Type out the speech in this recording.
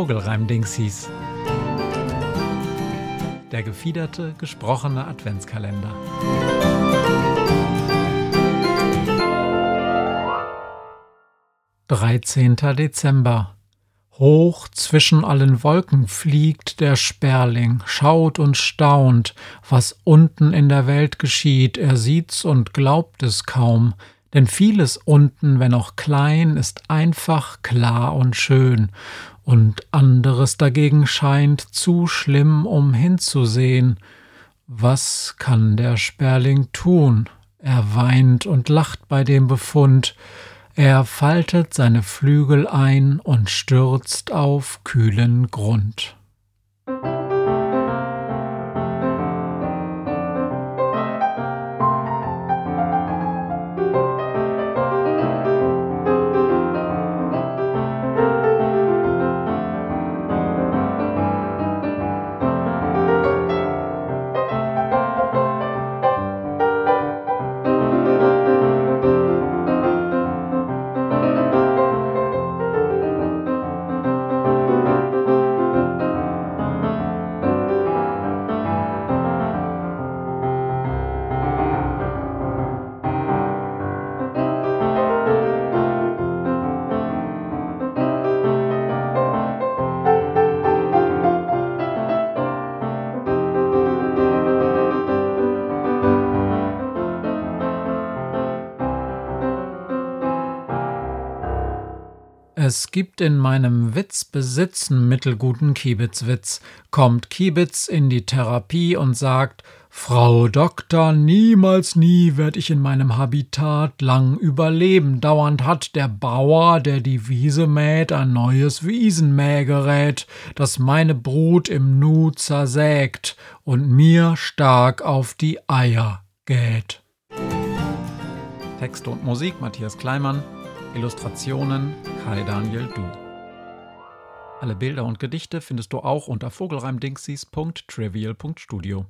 Vogelreim-Dingsies. Der gefiederte, gesprochene Adventskalender. Dreizehnter Dezember. Hoch zwischen allen Wolken fliegt der Sperling, schaut und staunt, was unten in der Welt geschieht, er sieht's und glaubt es kaum, denn vieles unten, wenn auch klein, ist einfach klar und schön, und anderes dagegen scheint zu schlimm, um hinzusehen. Was kann der Sperling tun? Er weint und lacht bei dem Befund, er faltet seine Flügel ein und stürzt auf kühlen Grund. Es gibt in meinem Witzbesitzen mittelguten Kiebitzwitz. Kommt Kiebitz in die Therapie und sagt, Frau Doktor, niemals nie werd ich in meinem Habitat lang überleben. Dauernd hat der Bauer, der die Wiese mäht, ein neues Wiesenmähgerät, das meine Brut im Nu zersägt und mir stark auf die Eier geht. Text und Musik Matthias Kleimann Illustrationen Kai Daniel Du. Alle Bilder und Gedichte findest du auch unter vogelreimdingsies.trivial.studio.